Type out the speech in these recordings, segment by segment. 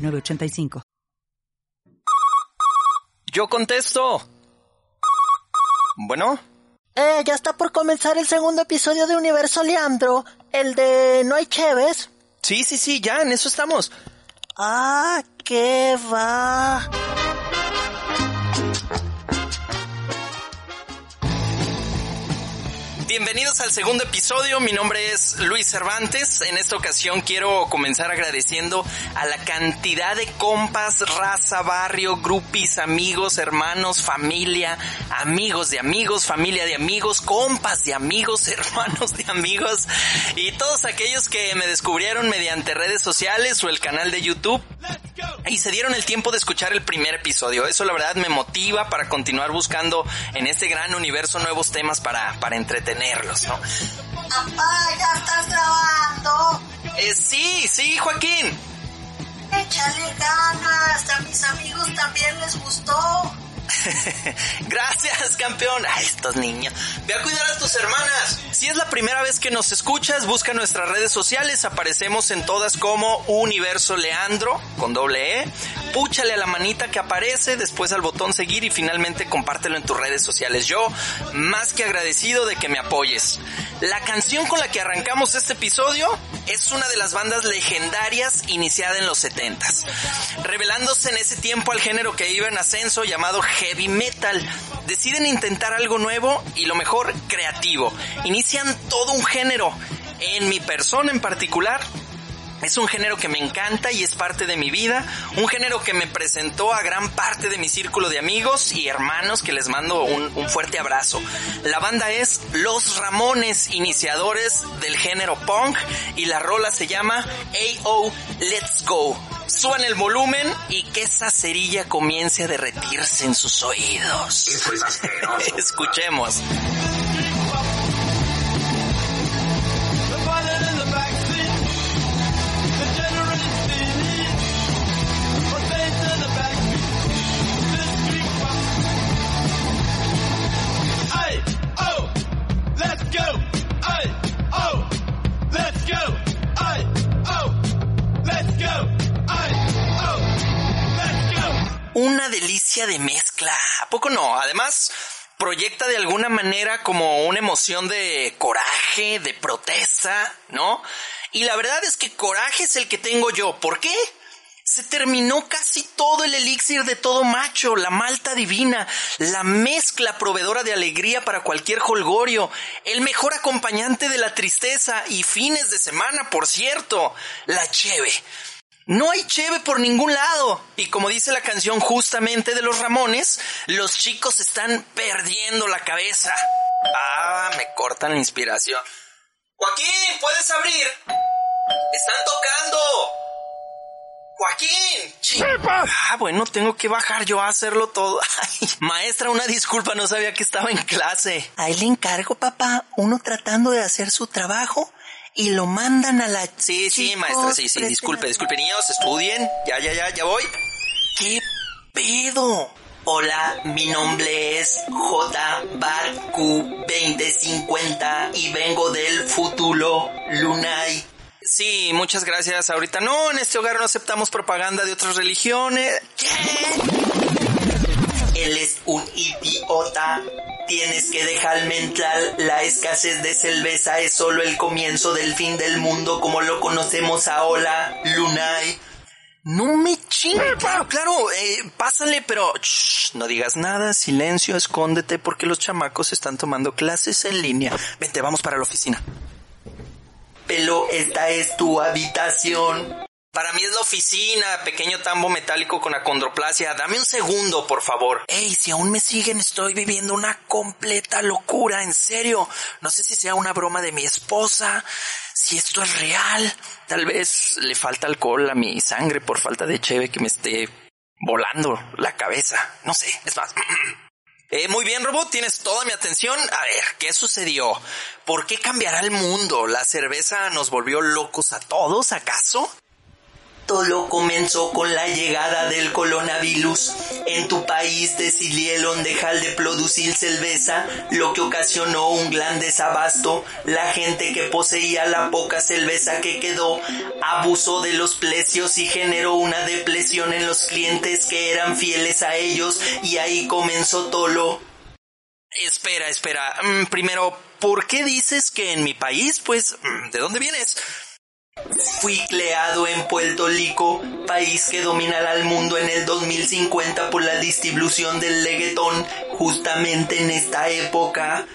906985. Yo contesto. Bueno, Eh, ya está por comenzar el segundo episodio de Universo Leandro, el de No hay Cheves. sí, sí, sí, ya, en eso estamos. Ah, qué va. Bienvenidos al segundo episodio, mi nombre es Luis Cervantes. En esta ocasión quiero comenzar agradeciendo a la cantidad de compas, raza, barrio, grupis, amigos, hermanos, familia, amigos de amigos, familia de amigos, compas de amigos, hermanos de amigos y todos aquellos que me descubrieron mediante redes sociales o el canal de YouTube y se dieron el tiempo de escuchar el primer episodio. Eso la verdad me motiva para continuar buscando en este gran universo nuevos temas para, para entretenerlos, ¿no? Papá, ya estás grabando. Eh, sí, sí, Joaquín. Échale ganas. A mis amigos también les gustó. Gracias, campeón. A estos niños. Ve a cuidar a tus hermanas. Si es la primera vez que nos escuchas, busca nuestras redes sociales. Aparecemos en todas como Universo Leandro, con doble E. Púchale a la manita que aparece, después al botón seguir y finalmente compártelo en tus redes sociales. Yo, más que agradecido de que me apoyes. La canción con la que arrancamos este episodio es una de las bandas legendarias iniciada en los 70s, revelándose en ese tiempo al género que iba en ascenso llamado heavy metal. Deciden intentar algo nuevo y lo mejor, creativo. Inician todo un género. En mi persona en particular, es un género que me encanta y es parte de mi vida, un género que me presentó a gran parte de mi círculo de amigos y hermanos que les mando un, fuerte abrazo. La banda es Los Ramones, iniciadores del género punk y la rola se llama AO Let's Go. Suban el volumen y que esa cerilla comience a derretirse en sus oídos. Eso es asqueroso. Escuchemos. De mezcla. ¿A poco no? Además, proyecta de alguna manera como una emoción de coraje, de protesta, ¿no? Y la verdad es que coraje es el que tengo yo. ¿Por qué? Se terminó casi todo el elixir de todo macho, la malta divina, la mezcla proveedora de alegría para cualquier holgorio, el mejor acompañante de la tristeza y fines de semana, por cierto, la cheve. No hay cheve por ningún lado. Y como dice la canción justamente de los Ramones, los chicos están perdiendo la cabeza. Ah, me cortan la inspiración. Joaquín, ¿puedes abrir? Están tocando. Joaquín. Ah, bueno, tengo que bajar yo a hacerlo todo. Ay, maestra, una disculpa, no sabía que estaba en clase. Ahí le encargo, papá, uno tratando de hacer su trabajo y lo mandan a la... Sí, sí, maestra, sí, sí, disculpe, disculpe, niños, estudien. Ya, ya, ya, ya voy. ¿Qué pedo? Hola, mi nombre es J. Barcu 2050 y vengo del futuro Lunay. Sí, muchas gracias. Ahorita no, en este hogar no aceptamos propaganda de otras religiones. ¿Qué? Él es un idiota. Tienes que dejarme entrar. La escasez de cerveza es solo el comienzo del fin del mundo como lo conocemos ahora, Lunay. No me chingue. Claro, claro, eh, pásale, pero shh, no digas nada, silencio, escóndete porque los chamacos están tomando clases en línea. Vente, vamos para la oficina. Pero esta es tu habitación. Para mí es la oficina, pequeño tambo metálico con acondroplasia. Dame un segundo, por favor. Ey, si aún me siguen, estoy viviendo una completa locura, en serio. No sé si sea una broma de mi esposa, si esto es real. Tal vez le falta alcohol a mi sangre por falta de cheve que me esté volando la cabeza. No sé, es más. Eh, muy bien, robot, tienes toda mi atención. A ver, ¿qué sucedió? ¿Por qué cambiará el mundo? ¿La cerveza nos volvió locos a todos, acaso? Todo comenzó con la llegada del coronavirus. En tu país decidieron dejar de producir cerveza, lo que ocasionó un gran desabasto. La gente que poseía la poca cerveza que quedó abusó de los precios y generó una depresión en los clientes que eran fieles a ellos y ahí comenzó todo. Espera, espera. Mm, primero, ¿por qué dices que en mi país? Pues, mm, ¿de dónde vienes? Fui creado en Puerto Rico, país que dominará el mundo en el 2050 por la distribución del leguetón, justamente en esta época.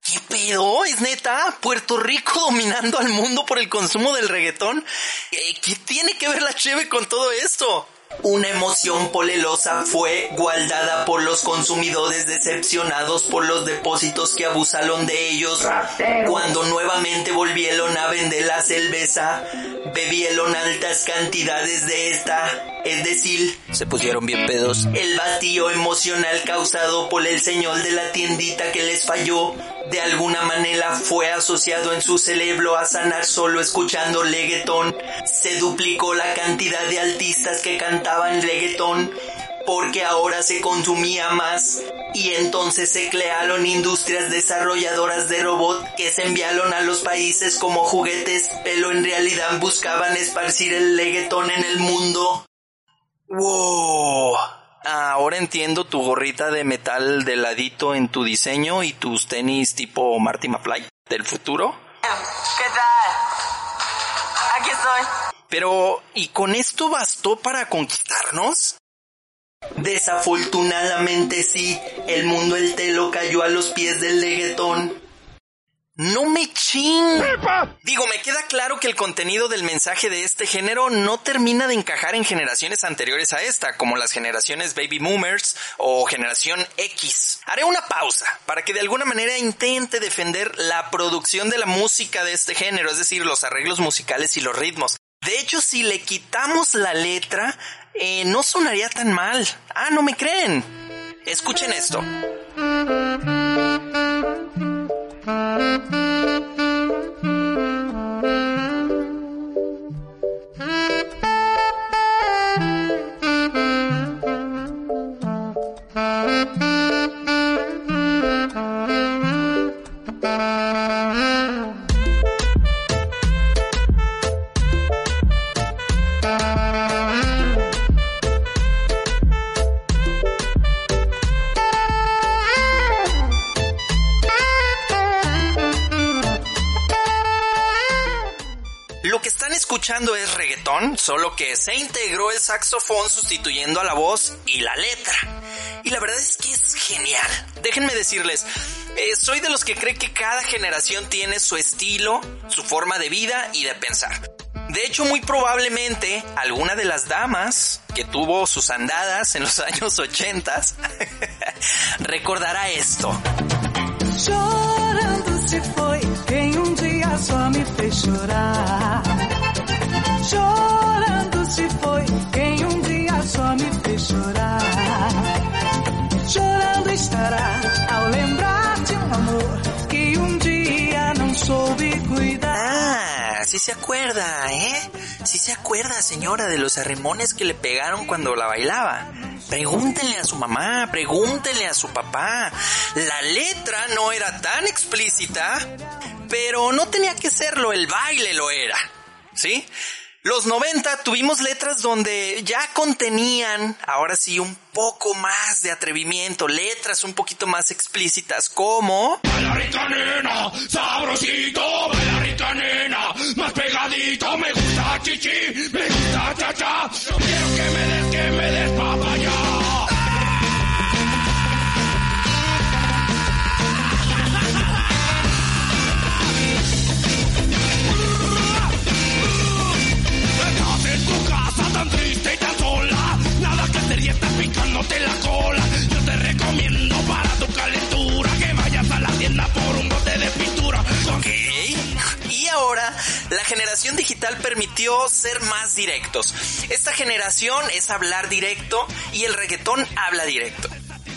¿Qué pedo? ¿Es neta? ¿Puerto Rico dominando al mundo por el consumo del reggaetón? Eh, ¿Qué tiene que ver la cheve con todo esto? Una emoción polelosa fue guardada por los consumidores decepcionados por los depósitos que abusaron de ellos. Cuando nuevamente volvieron a vender la cerveza, bebieron altas cantidades de esta, es decir, se pusieron bien pedos. El vacío emocional causado por el señor de la tiendita que les falló, de alguna manera fue asociado en su cerebro a sanar solo escuchando reggaetón. Se duplicó la cantidad de artistas que cantaban reggaetón porque ahora se consumía más y entonces se crearon industrias desarrolladoras de robot que se enviaron a los países como juguetes, pero en realidad buscaban esparcir el reggaetón en el mundo. ¡Wow! Ahora entiendo tu gorrita de metal de ladito en tu diseño y tus tenis tipo Marty McFly del futuro. ¿Qué tal? Aquí estoy. Pero, ¿y con esto bastó para conquistarnos? Desafortunadamente sí, el mundo entero cayó a los pies del leguetón. No me ching. Digo, me queda claro que el contenido del mensaje de este género no termina de encajar en generaciones anteriores a esta, como las generaciones baby boomers o generación X. Haré una pausa para que de alguna manera intente defender la producción de la música de este género, es decir, los arreglos musicales y los ritmos. De hecho, si le quitamos la letra, eh, no sonaría tan mal. Ah, ¿no me creen? Escuchen esto. Es reggaetón, solo que se integró el saxofón sustituyendo a la voz y la letra. Y la verdad es que es genial. Déjenme decirles, eh, soy de los que cree que cada generación tiene su estilo, su forma de vida y de pensar. De hecho, muy probablemente alguna de las damas que tuvo sus andadas en los años 80 recordará esto. Fue, un día. Se acuerda, ¿eh? Sí se acuerda, señora, de los arremones que le pegaron cuando la bailaba. Pregúntenle a su mamá, pregúntenle a su papá. La letra no era tan explícita, pero no tenía que serlo, el baile lo era. ¿Sí? Los 90 tuvimos letras donde ya contenían, ahora sí, un poco más de atrevimiento, letras un poquito más explícitas como... Baila nena, sabrosito, baila nena, más pegadito, me gusta chichi, me gusta cha cha, quiero que me des, que me des papaya. Permitió ser más directos. Esta generación es hablar directo y el reggaetón habla directo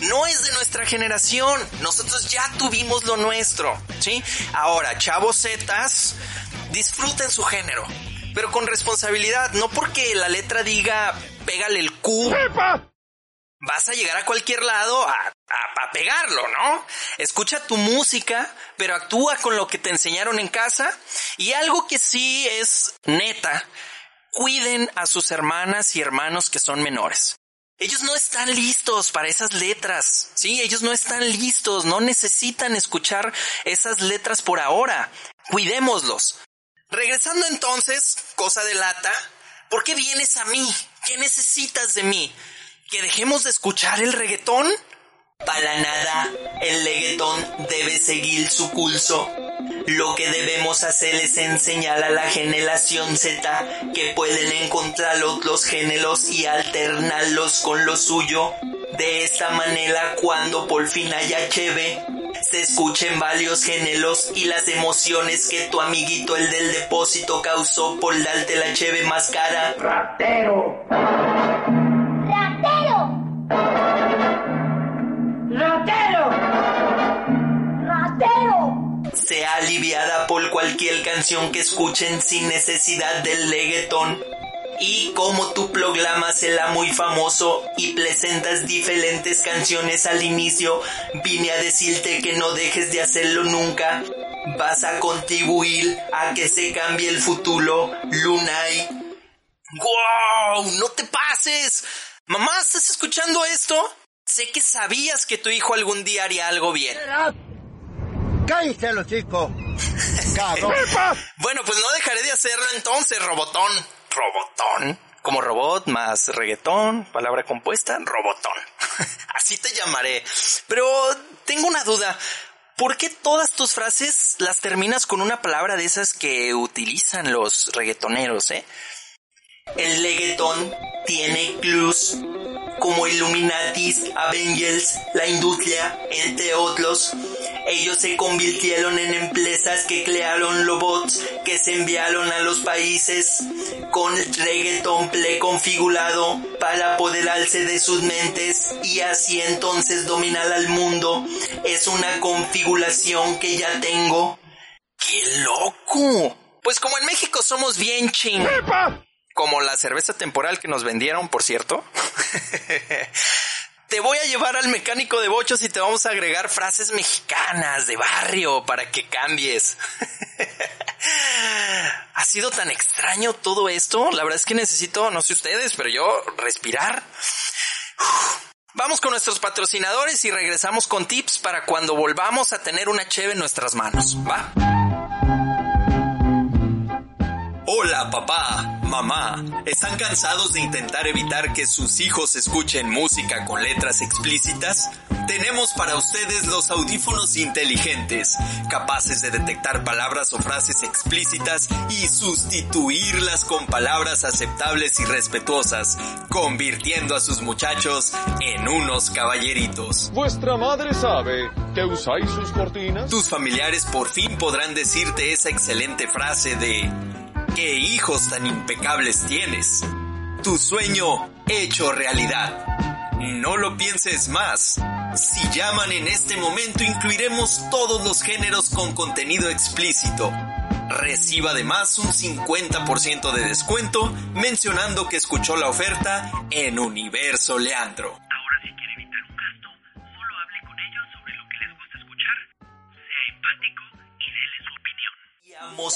no es de nuestra generación. Nosotros ya tuvimos lo nuestro, ¿sí? Ahora, chavos zetas, disfruten su género, pero con responsabilidad, no porque la letra diga pégale el cu. Vas a llegar a cualquier lado a, pegarlo, ¿no? Escucha tu música, pero actúa con lo que te enseñaron en casa. Y algo que sí es neta, cuiden a sus hermanas y hermanos que son menores. Ellos no están listos para esas letras, sí, ellos no están listos, no necesitan escuchar esas letras por ahora. Cuidémoslos. Regresando entonces, cosa de lata, ¿por qué vienes a mí? ¿Qué necesitas de mí? ¿Que dejemos de escuchar el reggaetón? Para nada, el reggaetón debe seguir su curso. Lo que debemos hacer es enseñar a la generación Z que pueden encontrar otros géneros y alternarlos con lo suyo. De esta manera, cuando por fin haya cheve, se escuchen varios géneros y las emociones que tu amiguito el del depósito causó por darte la cheve más cara. ¡Ratero! Cualquier canción que escuchen sin necesidad del leguetón. Y como tu programa será muy famoso y presentas diferentes canciones al inicio, vine a decirte que no dejes de hacerlo nunca. Vas a contribuir a que se cambie el futuro, Lunay. ¡Wow! ¡No te pases! Mamá, ¿estás escuchando esto? Sé que sabías que tu hijo algún día haría algo bien. ¡Cállate los chicos! bueno, pues no dejaré de hacerlo entonces, robotón. Robotón. Como robot más reggaetón, palabra compuesta, robotón. Así te llamaré. Pero tengo una duda. ¿Por qué todas tus frases las terminas con una palabra de esas que utilizan los reggaetoneros, eh? El reggaetón tiene clues como Illuminatis, Avengers, la industria, entre otros. Ellos se convirtieron en empresas que crearon robots que se enviaron a los países con reggaeton preconfigurado para apoderarse de sus mentes y así entonces dominar al mundo. Es una configuración que ya tengo. ¡Qué loco! Pues como en México somos bien ching como la cerveza temporal que nos vendieron, por cierto. te voy a llevar al mecánico de bochos y te vamos a agregar frases mexicanas de barrio para que cambies. ha sido tan extraño todo esto. La verdad es que necesito, no sé ustedes, pero yo respirar. Vamos con nuestros patrocinadores y regresamos con tips para cuando volvamos a tener una cheve en nuestras manos. ¿Va? Hola papá, mamá, ¿están cansados de intentar evitar que sus hijos escuchen música con letras explícitas? Tenemos para ustedes los audífonos inteligentes, capaces de detectar palabras o frases explícitas y sustituirlas con palabras aceptables y respetuosas, convirtiendo a sus muchachos en unos caballeritos. ¿Vuestra madre sabe que usáis sus cortinas? Tus familiares por fin podrán decirte esa excelente frase de ¿Qué hijos tan impecables tienes? Tu sueño hecho realidad. No lo pienses más. Si llaman en este momento incluiremos todos los géneros con contenido explícito. Reciba además un 50% de descuento mencionando que escuchó la oferta en Universo Leandro.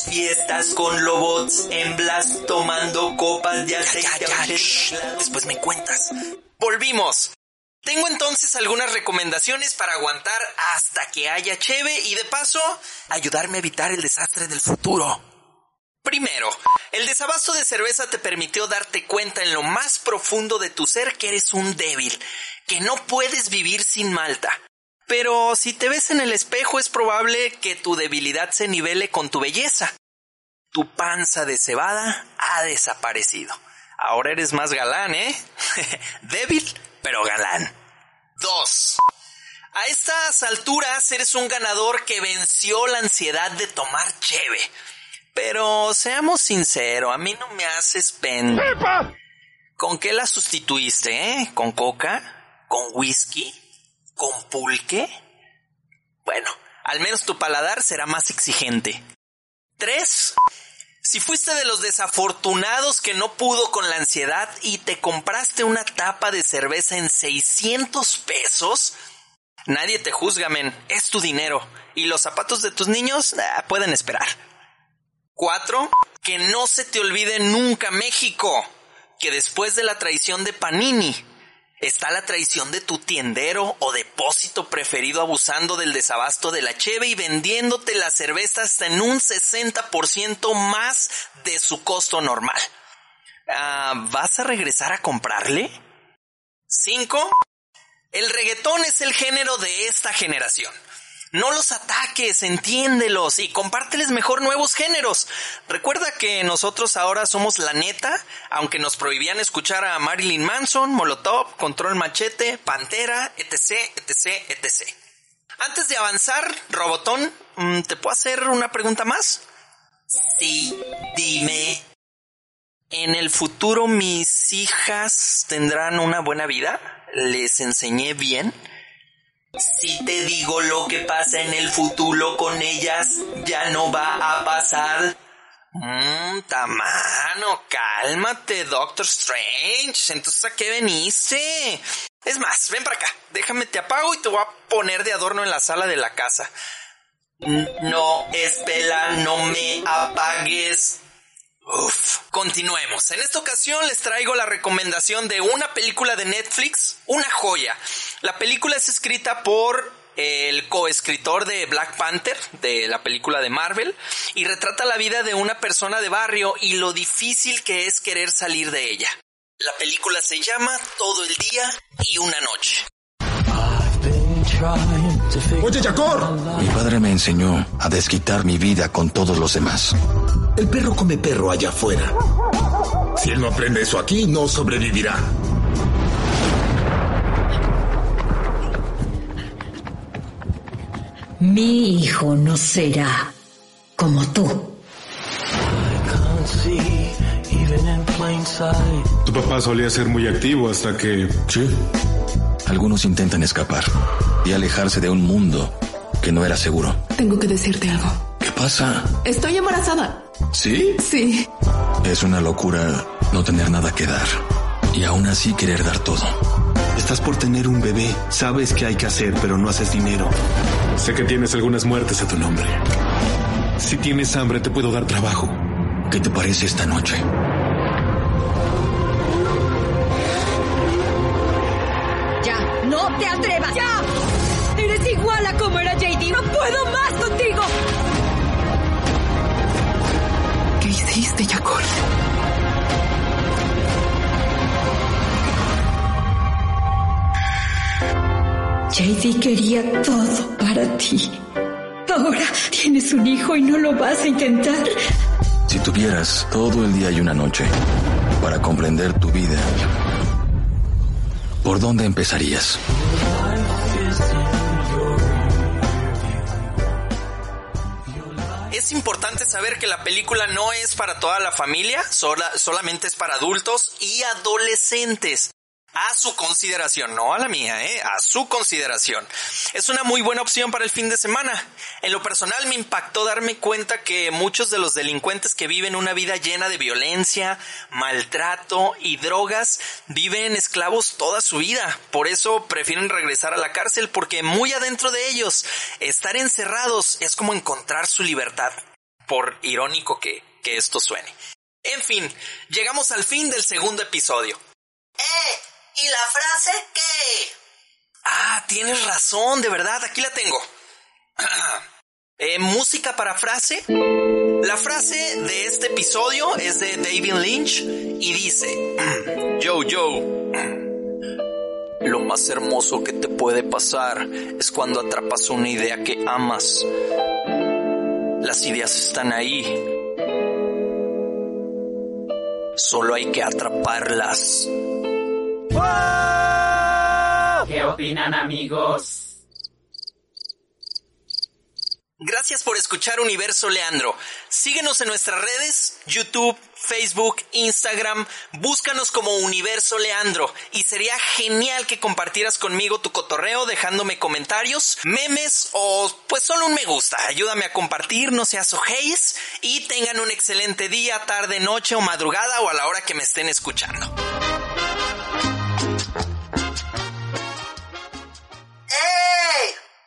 Fiestas con robots en Blast tomando copas de aceite. Después me cuentas. Volvimos. Tengo entonces algunas recomendaciones para aguantar hasta que haya cheve y de paso ayudarme a evitar el desastre del futuro. Primero, el desabasto de cerveza te permitió darte cuenta en lo más profundo de tu ser que eres un débil, que no puedes vivir sin Malta. Pero si te ves en el espejo es probable que tu debilidad se nivele con tu belleza. Tu panza de cebada ha desaparecido. Ahora eres más galán, ¿eh? Débil, pero galán. 2. A estas alturas eres un ganador que venció la ansiedad de tomar cheve. Pero seamos sinceros, a mí no me haces pen. ¿Con qué la sustituiste, eh? ¿Con coca? ¿Con whisky? ¿Con pulque? Bueno, al menos tu paladar será más exigente. Tres, si fuiste de los desafortunados que no pudo con la ansiedad y te compraste una tapa de cerveza en 600 pesos, nadie te juzga, men. Es tu dinero. Y los zapatos de tus niños pueden esperar. Cuatro, que no se te olvide nunca México. Que después de la traición de Panini, está la traición de tu tiendero o depósito preferido abusando del desabasto de la cheve y vendiéndote las cervezas en un 60% más de su costo normal. Ah, ¿Vas a regresar a comprarle? 5. El reggaetón es el género de esta generación. No los ataques, entiéndelos y compárteles mejor nuevos géneros. Recuerda que nosotros ahora somos la neta, aunque nos prohibían escuchar a Marilyn Manson, Molotov, Control Machete, Pantera, etc, etc, etc. Antes de avanzar, Robotón, mm, ¿te puedo hacer una pregunta más? Sí, dime. ¿En el futuro mis hijas tendrán una buena vida? ¿Les enseñé bien? Si te digo lo que pasa en el futuro con ellas, ya no va a pasar. Mmm, tamano, cálmate, Doctor Strange. Entonces, ¿a qué veniste? Es más, ven para acá. Déjame, te apago y te voy a poner de adorno en la sala de la casa. No, espera, no me apagues. Continuemos. En esta ocasión les traigo la recomendación de una película de Netflix, una joya. La película es escrita por el coescritor de Black Panther, de la película de Marvel, y retrata la vida de una persona de barrio y lo difícil que es querer salir de ella. La película se llama Todo el día y una noche. Oye, Jacor. Mi padre me enseñó a desquitar mi vida con todos los demás. El perro come perro allá afuera. Si él no aprende eso aquí, no sobrevivirá. Mi hijo no será como tú. Tu papá solía ser muy activo hasta que... Sí. Algunos intentan escapar y alejarse de un mundo que no era seguro. Tengo que decirte algo. ¿Qué pasa? Estoy embarazada. ¿Sí? Sí. Es una locura no tener nada que dar y aún así querer dar todo. Estás por tener un bebé. Sabes qué hay que hacer, pero no haces dinero. Sé que tienes algunas muertes a tu nombre. Si tienes hambre, te puedo dar trabajo. ¿Qué te parece esta noche? Ya, no te atrevas. Ya. Eres igual a como era JD. No puedo más contigo. ¿Qué hiciste, Jacob? JD quería todo para ti. Ahora tienes un hijo y no lo vas a intentar. Si tuvieras todo el día y una noche para comprender tu vida, ¿por dónde empezarías? Es importante saber que la película no es para toda la familia, sola, solamente es para adultos y adolescentes. A su consideración, no a la mía, ¿eh? A su consideración. Es una muy buena opción para el fin de semana. En lo personal me impactó darme cuenta que muchos de los delincuentes que viven una vida llena de violencia, maltrato y drogas viven esclavos toda su vida. Por eso prefieren regresar a la cárcel porque muy adentro de ellos, estar encerrados es como encontrar su libertad. Por irónico que, que esto suene. En fin, llegamos al fin del segundo episodio. ¡Eh! ¿Y la frase qué? Ah, tienes razón, de verdad, aquí la tengo. Eh, música para frase. La frase de este episodio es de David Lynch y dice, Yo, yo, lo más hermoso que te puede pasar es cuando atrapas una idea que amas. Las ideas están ahí. Solo hay que atraparlas. ¿Qué opinan amigos? Gracias por escuchar Universo Leandro. Síguenos en nuestras redes, YouTube, Facebook, Instagram. Búscanos como Universo Leandro. Y sería genial que compartieras conmigo tu cotorreo dejándome comentarios, memes o pues solo un me gusta. Ayúdame a compartir, no seas ojéis. Y tengan un excelente día, tarde, noche o madrugada o a la hora que me estén escuchando.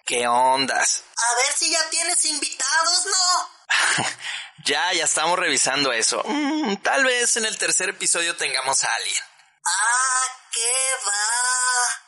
¿Qué ondas? A ver si ya tienes invitados, ¿no? ya, ya estamos revisando eso. Mm, tal vez en el tercer episodio tengamos a alguien. Ah, qué va.